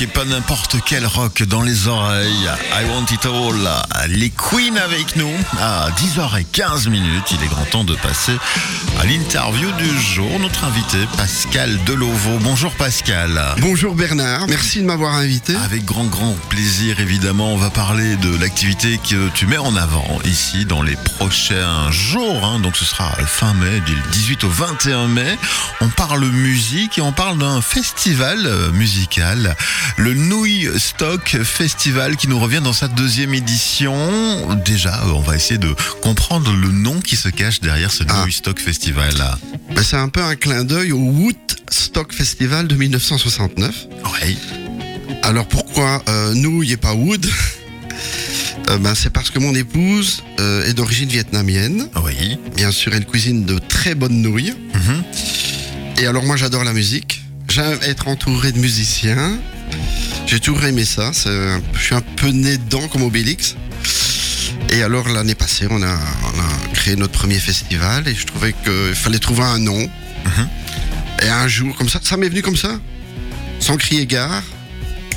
rock et pas n'importe quel rock dans les oreilles. I want it all. Les Queens avec nous à 10h15 minutes. Il est grand temps de passer à l'interview du jour. Notre invité Pascal Delovo. Bonjour Pascal. Bonjour Bernard. Merci de m'avoir invité. Avec grand grand plaisir évidemment. On va parler de l'activité que tu mets en avant ici dans les prochains jours. hein. Donc ce sera fin mai, du 18 au 21 mai. On parle musique et on parle d'un festival euh, musical, le Nouille Stock Festival qui nous revient dans sa deuxième édition. Déjà, euh, on va essayer de comprendre le nom qui se cache derrière ce Ah. Nouille Stock Festival. Ben, c'est un peu un clin d'œil au Woodstock Festival de 1969. Oui, Alors pourquoi euh, nouilles et pas wood Euh, ben, C'est parce que mon épouse euh, est d'origine vietnamienne. oui. Bien sûr, elle cuisine de très bonnes nouilles. Mhm. Et alors moi j'adore la musique. J'aime être entouré de musiciens. J'ai toujours aimé ça. Un- Je suis un peu né dedans comme Obélix. Et alors l'année passée, on a, on a créé notre premier festival et je trouvais qu'il fallait trouver un nom. Mhm. Et un jour comme ça, ça m'est venu comme ça, sans crier gare.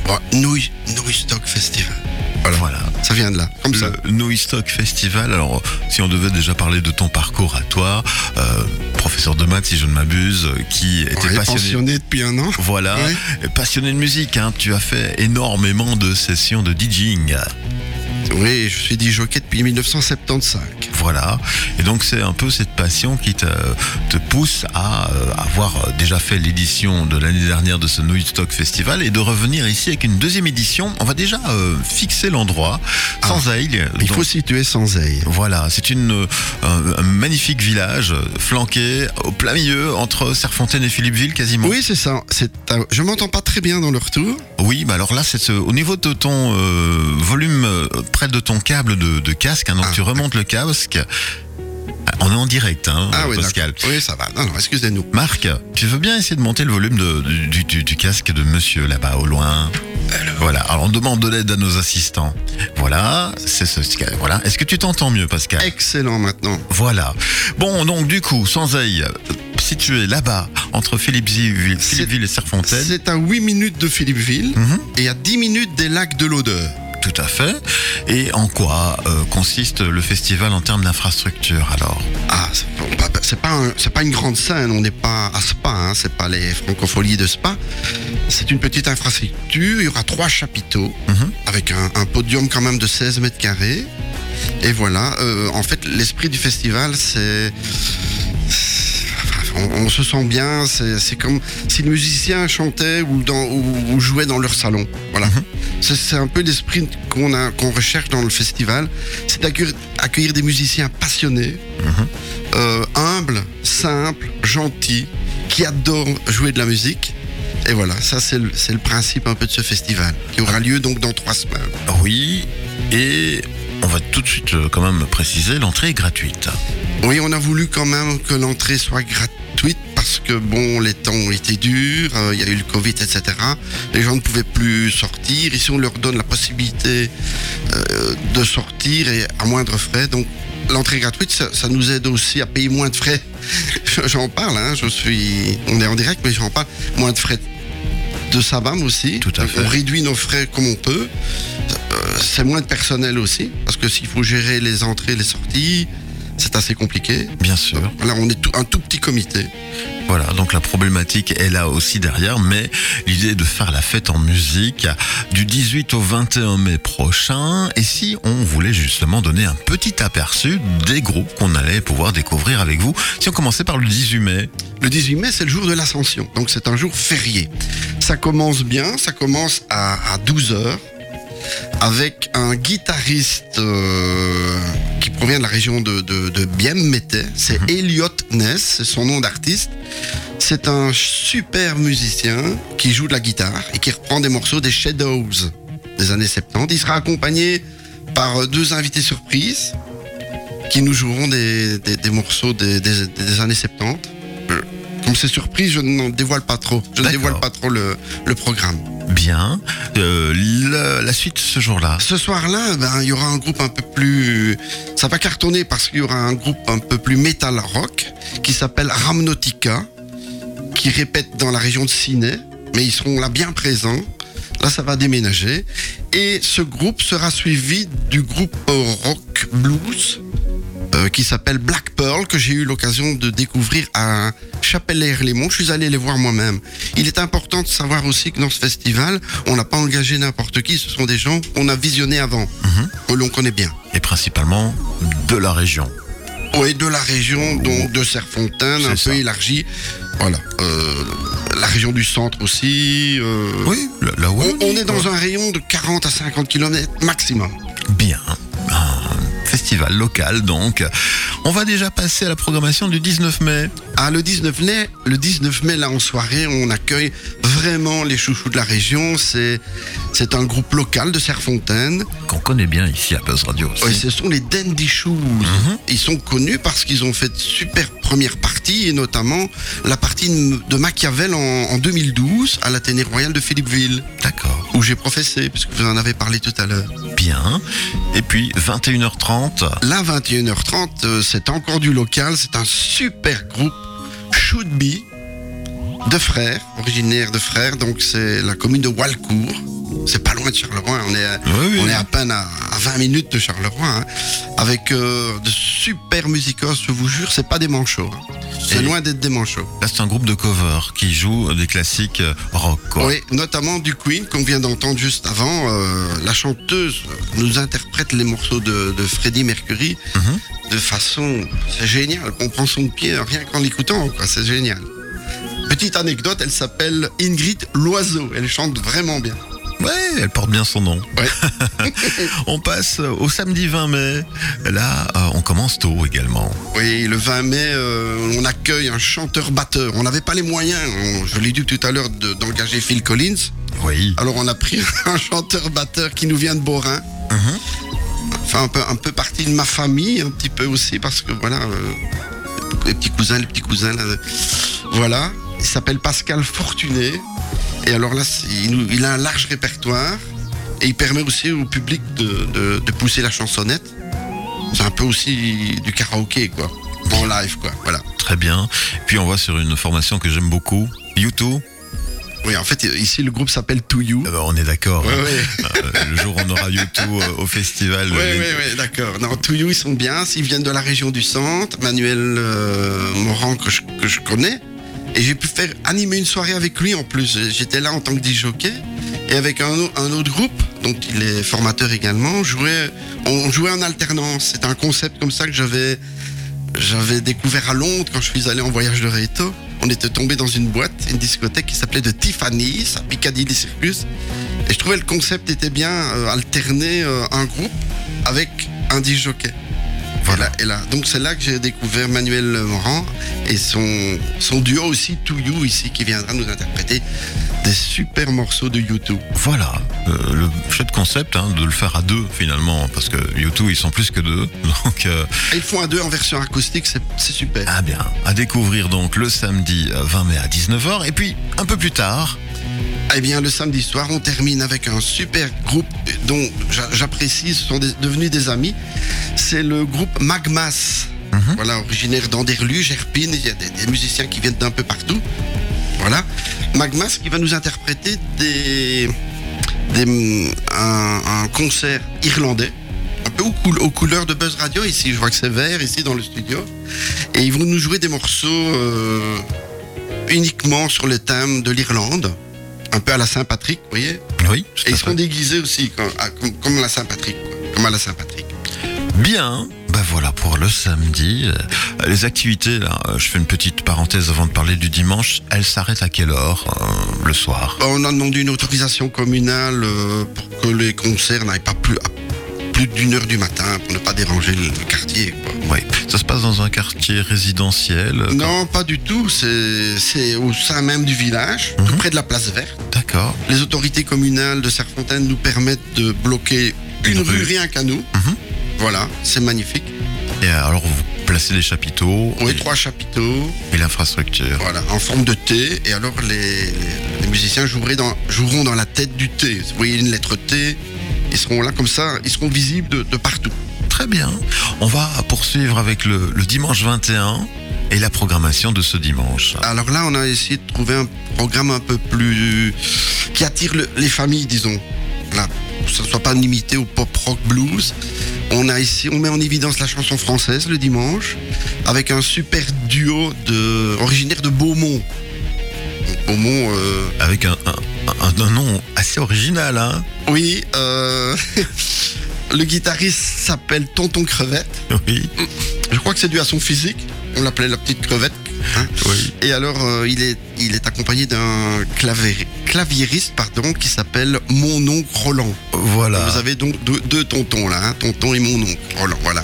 Bon, nouille, nouille stock festival. Voilà. voilà. Ça vient de là, comme ça. Stock Festival. Alors, si on devait déjà parler de ton parcours à toi, euh, professeur de maths, si je ne m'abuse, qui était passionné. pensionné depuis un an. Voilà, passionné de musique. Hein. Tu as fait énormément de sessions de DJing. Oui, je suis dit jockey depuis 1975. Voilà. Et donc, c'est un peu cette passion qui te, te pousse à euh, avoir déjà fait l'édition de l'année dernière de ce Nouille Stock Festival et de revenir ici avec une deuxième édition. On va déjà euh, fixer l'endroit, sans aïe. Ah. Il Donc, faut situer sans aille. Voilà, c'est une euh, un, un magnifique village euh, flanqué au plein milieu entre Serfontaine et Philippeville quasiment. Oui, c'est ça. C'est Je m'entends pas très bien dans le retour. Oui, bah alors là, c'est ce- au niveau de ton euh, volume euh, près de ton câble de, de casque, hein, donc Ah, tu remontes le casque. On est en direct, hein, Ah oui, Pascal. Oui, ça va. Non, non, excusez-nous. Marc, tu veux bien essayer de monter le volume de- du, du- du casque de monsieur là-bas au loin Voilà, alors on demande de l'aide à nos assistants. Voilà, c'est ce voilà. Est-ce que tu t'entends mieux, Pascal Excellent maintenant. Voilà. Bon, donc du coup, sans aïe, situé là-bas, entre Philippeville, Philippeville et Serfontaine. C'est à 8 minutes de Philippeville Mhm, et à 10 minutes des lacs de l'Odeur. Tout à fait. Et en quoi euh, consiste le festival en termes d'infrastructure alors? Ah, c'est pas, un- c'est pas une grande scène, on n'est pas à Spa, hein, c'est pas les francopholies de Spa. C'est une petite infrastructure, il y aura trois chapiteaux Mhm. avec un, un podium quand même de 16 mètres carrés. Et voilà, euh, en fait, l'esprit du festival, c'est. On, on se sent bien, c'est comme si les musiciens chantaient ou, dans, ou, ou jouaient dans leur salon. Voilà. Mhm. C'est un peu l'esprit qu'on recherche dans le festival, c'est d'accueillir accueillir des musiciens passionnés, Mhm. euh, humbles, simples, gentils, qui adorent jouer de la musique. Et voilà, ça c'est le, le principe un peu de ce festival, qui aura lieu donc dans trois semaines. Oui, et on va tout de suite euh, quand même préciser, l'entrée est gratuite. Oui, on a voulu quand même que l'entrée soit gratuite parce que bon, les temps ont été durs, euh, il y a eu le Covid, etc. Les gens ne pouvaient plus sortir. Ici, on leur donne la possibilité euh, de sortir et à moindre frais. Donc, l'entrée gratuite, ça, ça nous aide aussi à payer moins de frais. j'en parle, hein, je suis, on est en direct, mais j'en parle. Moins de frais de Sabam aussi. Tout à Donc, fait. On réduit nos frais comme on peut. Euh, c'est moins de personnel aussi, parce que s'il faut gérer les entrées, les sorties, c'est assez compliqué. Bien sûr. Là, on est tout- un tout petit comité. Voilà, donc la problématique est là aussi derrière, mais l'idée est de faire la fête en musique du 18 au 21 mai prochain. Et si on voulait justement donner un petit aperçu des groupes qu'on allait pouvoir découvrir avec vous, si on commençait par le 18 mai. Le 18 mai, c'est le jour de l'Ascension, donc c'est un jour férié. Ça commence bien, ça commence à, à 12h avec un guitariste euh, qui provient de la région de, de, c'est Elliot Ness, c'est son nom d'artiste. C'est un super musicien qui joue de la guitare et qui reprend des morceaux des Shadows des années 70. Il sera accompagné par euh, deux invités surprises qui nous joueront des, des, des morceaux des, années 70. Euh, Comme c'est surprise, je n'en dévoile pas trop. Je ne dévoile pas trop le, le programme. Bien. Euh, la suite ce jour-là. Ce soir-là, ben, il y aura un groupe un peu plus... Ça va cartonner parce qu'il y aura un groupe un peu plus metal rock qui s'appelle Ramnotica, qui répète dans la région de Ciné, mais ils seront là bien présents. Là, ça va déménager. Et ce groupe sera suivi du groupe rock blues euh, qui s'appelle Black Pearl, que j'ai eu l'occasion de découvrir à Chapelle-les-Lémont. Je suis allé les voir moi-même. Il est important de savoir aussi que dans ce festival, on n'a pas engagé n'importe qui. Ce sont des gens qu'on a visionnés avant, que l'on connaît bien. Et principalement de la région. Oui, de la région, donc de Serfontaine, C'est un ça. peu élargie. Voilà. Euh, la région du centre aussi. euh, Oui, là, là où on, on est dans un rayon de 40 à 50 km maximum. Bien. Festival local donc. On va déjà passer à la programmation du 19 mai. Ah, le 19 mai, le 19 mai, là, en soirée, on accueille vraiment les chouchous de la région. C'est, c'est un groupe local de Serfontaine. Qu'on connaît bien ici à Buzz Radio aussi. Ce sont les Dandy Shoes. Ils sont connus parce qu'ils ont fait de super premières parties, et notamment la partie de Machiavel en, en 2012 à l'Athénée Royal de Philippeville, D'accord. où j'ai professé, puisque vous en avez parlé tout à l'heure. Et puis 21h30. Là, 21h30, euh, c'est encore du local. C'est un super groupe, Should Be, de frères, originaire de frères. Donc, c'est la commune de Walcourt. C'est pas loin de Charleroi. On est, à- Oui, oui. on est à peine à, à 20 minutes de Charleroi. hein. Avec euh, de super musicos, je vous jure, c'est pas des manchots. hein. C'est loin d'être des manchots. Là, c'est un groupe de cover qui joue des classiques euh, rock. Quoi. Oui, notamment du Queen, qu'on vient d'entendre juste avant. Euh, la chanteuse nous interprète les morceaux de, de Freddie Mercury Mhm. de façon. C'est génial. On prend son pied rien qu'en l'écoutant. C'est génial. Petite anecdote, elle s'appelle Ingrid Loiseau. Elle chante vraiment bien. Ouais, elle porte bien son nom. Ouais. On passe au samedi 20 mai. Là, euh, on commence tôt également. Oui, le 20 mai, euh, on accueille un chanteur-batteur. On n'avait pas les moyens, on- je l'ai dit tout à l'heure, de- d'engager Phil Collins. Oui. Alors on a pris un chanteur-batteur qui nous vient de Borin. Mhm. Enfin, un peu, un peu partie de ma famille, un petit peu aussi, parce que voilà, euh, les petits cousins, les petits cousins, là, voilà. Il s'appelle Pascal Fortuné. Et alors là, il, a un large répertoire. Et il permet aussi au public de, de- de pousser la chansonnette. C'est un peu aussi du karaoké, quoi. En live, quoi. Voilà. Très bien. Puis on va sur une formation que j'aime beaucoup. YouTube. Oui, en fait, ici, le groupe s'appelle To You. Ben, on est d'accord. Ouais, hein. ouais. Euh, le jour où on aura YouTube euh, au festival. Oui, les- oui, oui, d'accord. Non, Touillou, ils sont bien. S'ils viennent de la région du centre, Manuel euh, Morand, que je, que je connais. Et j'ai pu faire animer une soirée avec lui en plus. J'étais là en tant que DJ et avec un, au- un autre groupe, dont il est formateur également. On jouait, en alternance. C'est un concept comme ça que j'avais, découvert à Londres quand je suis allé en voyage de réto. On était tombé dans une boîte, une discothèque qui s'appelait The Tiffany's à Piccadilly Circus. Et je trouvais le concept était bien, euh, alterner euh, un groupe avec un jockey. Voilà. Et là, donc c'est là que j'ai découvert Manuel Morand et son, son duo aussi, To You, ici, qui viendra nous interpréter des super morceaux de YouTube. Voilà, euh, le chouette concept hein, de le faire à deux finalement, parce que YouTube ils sont plus que deux, donc euh, Ils font un deux en version acoustique, c'est super. ah bien, à découvrir donc le samedi euh, 20 mai à 19h, et puis un peu plus tard, Eh bien, le samedi soir, on termine avec un super groupe dont j'a- j'apprécie, ce sont des- devenus des amis. C'est le groupe Magmas. Mhm. Voilà, originaire d'Anderlu, Gerpine, il y a des, des musiciens qui viennent d'un peu partout. Voilà. Magmas qui va nous interpréter des, des- un, un concert irlandais. Un peu aux couleurs de Buzz Radio ici, je vois que c'est vert ici dans le studio. Et ils vont nous jouer des morceaux euh, uniquement sur le thème de l'Irlande, un peu à la Saint-Patrick, vous voyez. oui, Et ils seront déguisés aussi, comme, à- comme, comme la Saint-Patrick, comme à la Saint-Patrick. Bien, ben voilà pour le samedi. Euh, Les activités, là, euh, je fais une petite parenthèse avant de parler du dimanche, elles s'arrêtent à quelle heure euh, le soir? Bah, On a demandé une autorisation communale pour que les concerts n'aillent pas plus, à plus d'une heure du matin pour ne pas déranger le, le quartier. quoi. Oui, ça se passe dans un quartier résidentiel. euh, Non, pas du tout. C'est au sein même du village, tout Mhm. près de la place verte. D'accord. Les autorités communales de Serfontaine nous permettent de bloquer une, Une rue, rue. rien qu'à nous. Mhm. Voilà, c'est magnifique. Et alors vous placez les chapiteaux Oui, et, trois chapiteaux, et l'infrastructure. voilà, en forme de T. Et alors les, les musiciens joueraient dans, joueront dans la tête du T. Vous voyez une lettre T. Ils seront là comme ça, ils seront visibles de, de partout. Très bien. On va poursuivre avec le, le dimanche 21 et la programmation de ce dimanche. Alors là, on a essayé de trouver un programme un peu plus qui attire le- les familles, disons. Là, ce ne soit pas limité au pop rock blues. On a ici, on met en évidence la chanson française le dimanche, avec un super duo de, originaire de Beaumont. Beaumont, euh, Avec un, un- un- un nom assez original, hein oui, euh, le guitariste s'appelle Tonton Crevette. Oui, Je crois que c'est dû à son physique. On l'appelait la petite crevette. hein. oui. Et alors, euh, il, est, il est accompagné d'un clavé- claviériste pardon, qui s'appelle Mon oncle Roland. Voilà. Vous avez donc deux, deux tontons là, hein, tonton et mon oncle Roland. Voilà.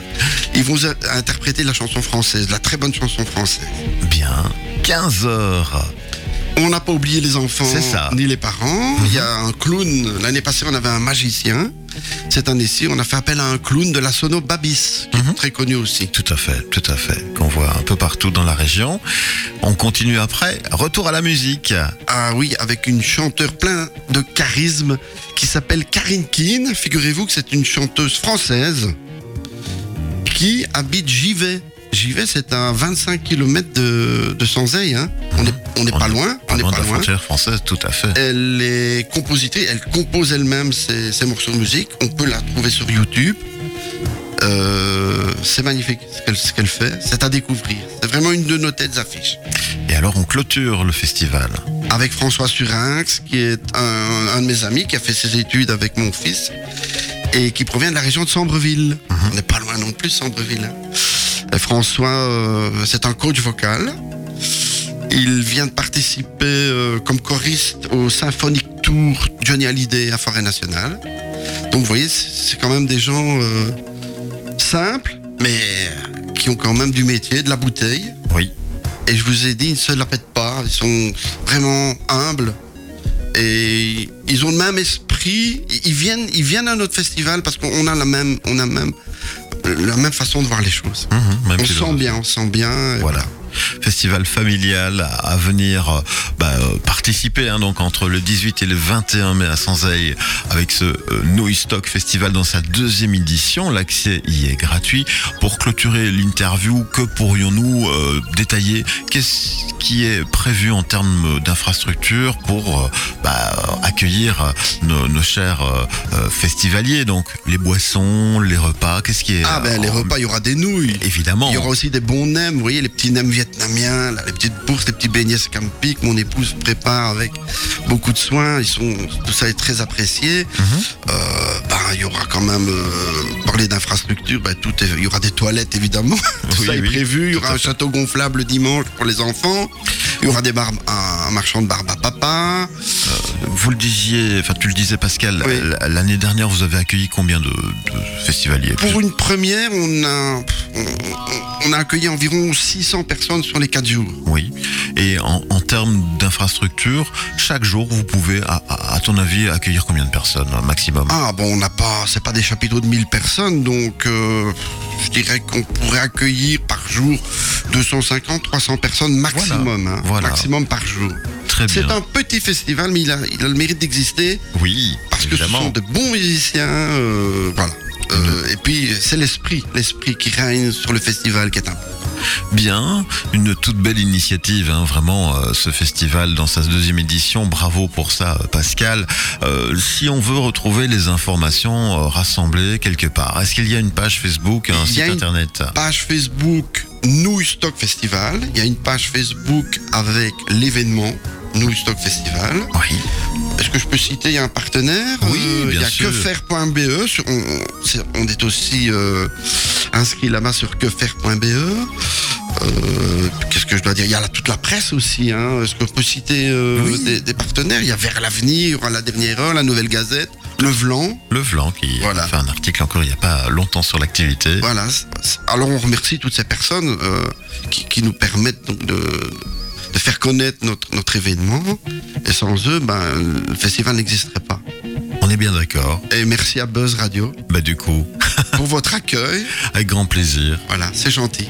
Ils vont interpréter la chanson française, la très bonne chanson française. Bien. 15 heures. On n'a pas oublié les enfants ça. Mhm. ni les parents. Il y a un clown. L'année passée, on avait un magicien. Cette année-ci, on a fait appel à un clown de la Sono Babis, qui Mhm. est très connu aussi. Tout à fait, tout à fait. Qu'on voit un peu partout dans la région. On continue après. Retour à la musique. Ah oui, avec une chanteuse plein de charisme qui s'appelle Karine Keane. Figurez-vous que c'est une chanteuse française qui habite Givet. Givet, c'est à 25 km de, de. Hein. On n'est on On pas est loin. On n'est Loin de pas la loin. frontière française, tout à fait. Elle est compositrice, elle compose elle-même ses, ses morceaux de musique. On peut la trouver sur YouTube. Euh, c'est magnifique ce qu'elle ce fait. C'est à découvrir. C'est vraiment une de nos têtes affiches. Et alors, on clôture le festival. avec François Surinx, qui est un, un de mes amis, qui a fait ses études avec mon fils et qui provient de la région de Sambreville. On n'est pas loin non plus, Sambreville. hein. Et François, euh, c'est un coach vocal. Il vient de participer euh, comme choriste au Symphonic Tour Johnny Hallyday à Forêt Nationale. Donc vous voyez, c'est quand même des gens euh, simples, mais qui ont quand même du métier, de la bouteille. Oui. Et je vous ai dit, ils ne se la pètent pas. Ils sont vraiment humbles. Et ils ont le même esprit. Ils viennent, ils viennent à notre festival parce qu'on a la même, on a même, la même façon de voir les choses. Mhm, même On sent bien, on se sent bien. Voilà. Festival familial à venir euh, bah, euh, participer hein, donc entre le 18 et le 21 mai à Sanzeille avec ce euh, Stock Festival dans sa deuxième édition. L'accès y est gratuit. Pour clôturer l'interview, que pourrions-nous euh, détailler Qu'est-ce qui est prévu en termes d'infrastructure pour euh, bah, accueillir euh, nos, nos chers euh, euh, festivaliers Donc les boissons, les repas, qu'est-ce qui est Ah ben les en- repas, il y aura des nouilles. Évidemment. Il y aura aussi des bons nems, vous voyez, les petits nems vietnamiens, là, les petites bourses, les petits beignets scampi que mon épouse prépare avec beaucoup de soin. Ils sont, tout ça est très apprécié. Mhm. Euh, ben, il y aura quand même, euh, parler d'infrastructure, ben, tout est- il y aura des toilettes évidemment. tout Oui, ça est prévu. Il y aura un fait. château gonflable dimanche pour les enfants. Il y aura des barbes, un marchand de barbe à papa. Vous le disiez, enfin tu le disais Pascal, Oui. l'année dernière vous avez accueilli combien de, de festivaliers? Pour une première, on a, on, a accueilli environ 600 personnes sur les 4 jours. Oui. Et en, en termes d'infrastructure, chaque jour vous pouvez, à, ton avis, accueillir combien de personnes maximum? Ah bon, on n'a pas, c'est pas des chapiteaux de 1000 personnes, donc euh, je dirais qu'on pourrait accueillir par jour 250, 300 personnes maximum, hein, voilà. maximum par jour. Très bien. C'est un petit festival, mais il a, il a le mérite d'exister Oui, parce que ce évidemment. sont de bons musiciens, euh, voilà. Euh, et puis c'est l'esprit, l'esprit qui règne sur le festival qui est un Bien, une toute belle initiative, hein, vraiment, euh, ce festival dans sa deuxième édition. Bravo pour ça, Pascal. Euh, si on veut retrouver les informations rassemblées quelque part, est-ce qu'il y a une page Facebook, un Il y site a une internet? page Facebook Nouille Stock Festival. Il y a une page Facebook avec l'événement Nouille Stock Festival. Oui. Est-ce que je peux citer un partenaire Oui, Euh, bien Il y a quefaire.be. On, on est aussi euh, inscrit là-bas sur quefaire.be. Euh, Qu'est-ce que je dois dire? Il y a toute la presse aussi. Hein. Est-ce qu'on peut citer euh, Oui. des, des partenaires? Il y a Vers l'avenir, la dernière heure, la Nouvelle Gazette, Le Vlan. Le Vlan qui Voilà. a fait un article encore il n'y a pas longtemps sur l'activité. Voilà. Alors on remercie toutes ces personnes euh, qui, qui nous permettent donc de, de faire connaître notre, notre événement. Et sans eux, ben, le festival n'existerait pas. On est bien d'accord. Et merci à Buzz Radio Bah du coup, pour votre accueil. avec grand plaisir. Voilà, c'est gentil.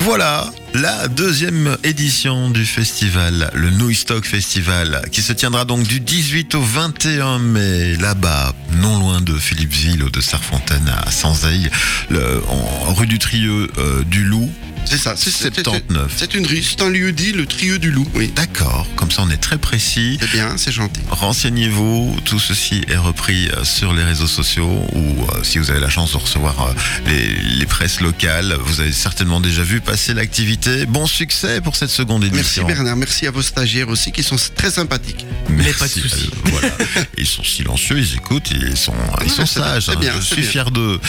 Voilà la deuxième édition du festival, le Nouistock Festival, qui se tiendra donc du 18 au 21 mai, là-bas, non loin de Philippeville ou de Serfontaine à Sanzeille, rue du Trieux euh, du Loup. C'est ça, c'est 79. C'est une rue, c'est un lieu dit, le Trieux du Loup. Oui, D'accord, comme ça on est très précis. c'est bien, c'est gentil. Renseignez-vous, tout ceci est repris euh, sur les réseaux sociaux ou euh, si vous avez la chance de recevoir euh, les, les presses locales, vous avez certainement déjà vu passer l'activité. Bon succès pour cette seconde Merci édition. Bernard, merci à vos stagiaires aussi qui sont très sympathiques. Merci. pas de souci. Euh, voilà. Ils sont silencieux, ils écoutent, ils sont, ils sont sages. hein. bien, Je suis bien. fier d'eux.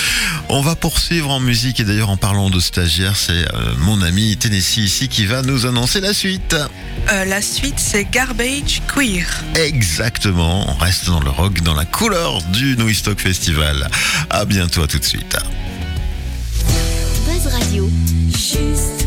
On va poursuivre en musique et d'ailleurs en parlant de stagiaires, c'est euh, mon ami Tennessee ici qui va nous annoncer la suite. Euh, la suite, c'est Garbage Queer. Exactement, on reste dans le rock, dans la couleur du New Stock Festival. À bientôt, à tout de suite. Buzz Radio. Juste